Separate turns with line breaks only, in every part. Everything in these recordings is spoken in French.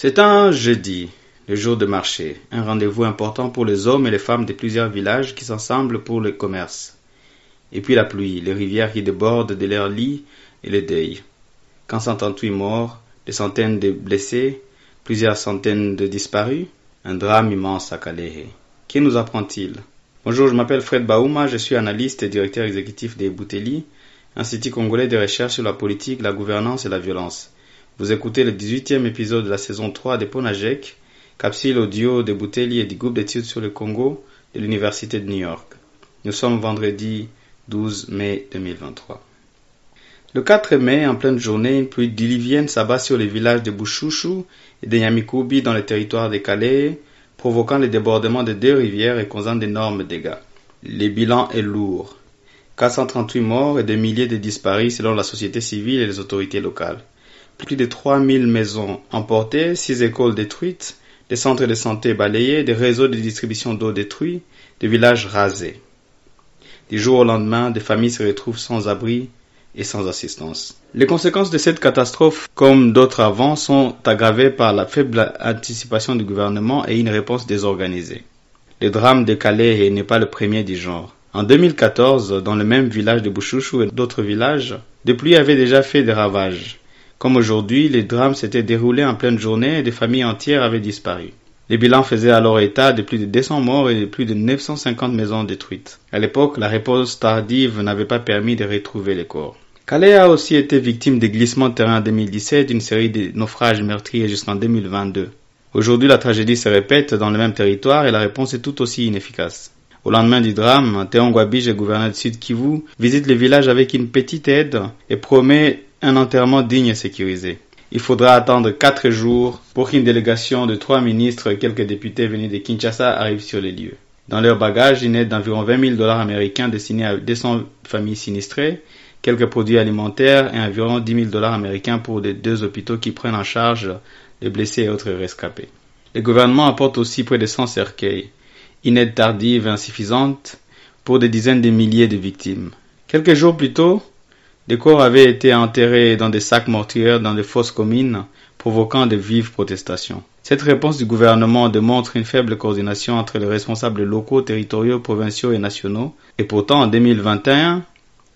C'est un jeudi, le jour de marché, un rendez-vous important pour les hommes et les femmes de plusieurs villages qui s'assemblent pour le commerce. Et puis la pluie, les rivières qui débordent de leurs lits et le deuil. 138 morts, des centaines de blessés, plusieurs centaines de disparus, un drame immense à Kalehe. Qui nous apprend-il? Bonjour, je m'appelle Fred Baouma, je suis analyste et directeur exécutif des Bouteli, Institut congolais de recherche sur la politique, la gouvernance et la violence. Vous écoutez le 18e épisode de la saison 3 des Ponajek, capsule audio de Bouteli et du groupe d'études sur le Congo de l'Université de New York. Nous sommes vendredi 12 mai 2023. Le 4 mai, en pleine journée, une pluie diluvienne s'abat sur les villages de Bouchouchou et de Yamikubi dans le territoire de Calais, provoquant le débordement de deux rivières et causant d'énormes dégâts. Le bilan est lourd. 438 morts et des milliers de disparus selon la société civile et les autorités locales plus de 3000 maisons emportées, 6 écoles détruites, des centres de santé balayés, des réseaux de distribution d'eau détruits, des villages rasés. Du jour au lendemain, des familles se retrouvent sans abri et sans assistance. Les conséquences de cette catastrophe, comme d'autres avant, sont aggravées par la faible anticipation du gouvernement et une réponse désorganisée. Le drame de Calais n'est pas le premier du genre. En 2014, dans le même village de Bouchouchou et d'autres villages, des pluies avaient déjà fait des ravages. Comme aujourd'hui, les drames s'étaient déroulés en pleine journée et des familles entières avaient disparu. Les bilans faisaient alors état de plus de 200 morts et de plus de 950 maisons détruites. À l'époque, la réponse tardive n'avait pas permis de retrouver les corps. Calais a aussi été victime des glissements de terrain en 2017 d'une série de naufrages meurtriers jusqu'en 2022. Aujourd'hui, la tragédie se répète dans le même territoire et la réponse est tout aussi inefficace. Au lendemain du drame, Théon Gwabige, le gouverneur du Sud Kivu, visite le village avec une petite aide et promet un enterrement digne et sécurisé. Il faudra attendre quatre jours pour qu'une délégation de trois ministres et quelques députés venus de Kinshasa arrive sur les lieux. Dans leur bagage, une aide d'environ 20 000 dollars américains destinée à 200 familles sinistrées, quelques produits alimentaires et environ 10 000 dollars américains pour les deux hôpitaux qui prennent en charge les blessés et autres rescapés. Le gouvernement apporte aussi près de 100 cercueils, une aide tardive et insuffisante pour des dizaines de milliers de victimes. Quelques jours plus tôt, des corps avaient été enterrés dans des sacs mortuaires dans des fosses communes, provoquant de vives protestations. Cette réponse du gouvernement démontre une faible coordination entre les responsables locaux, territoriaux, provinciaux et nationaux. Et pourtant, en 2021,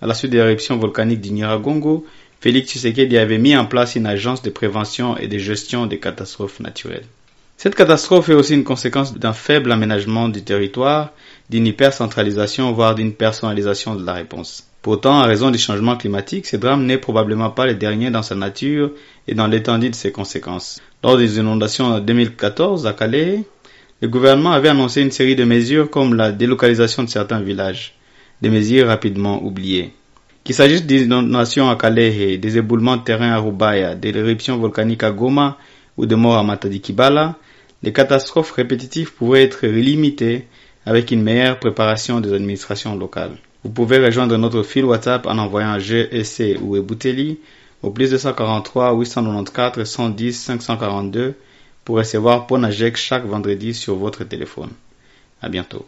à la suite de l'éruption volcanique du Nyiragongo, Félix Tshisekedi avait mis en place une agence de prévention et de gestion des catastrophes naturelles. Cette catastrophe est aussi une conséquence d'un faible aménagement du territoire, d'une hypercentralisation, voire d'une personnalisation de la réponse. Pourtant, à raison du changement climatique, ce drame n'est probablement pas le dernier dans sa nature et dans l'étendue de ses conséquences. Lors des inondations en 2014 à Calais, le gouvernement avait annoncé une série de mesures comme la délocalisation de certains villages, des mesures rapidement oubliées. Qu'il s'agisse d'inondations à Calais, des éboulements de terrain à Rubaya, des éruptions volcaniques à Goma ou de morts à Matadikibala, les catastrophes répétitives pourraient être limitées avec une meilleure préparation des administrations locales. Vous pouvez rejoindre notre fil WhatsApp en envoyant GEC ou Ebouteli au plus 243 894 110 542 pour recevoir Ponajek chaque vendredi sur votre téléphone. À bientôt.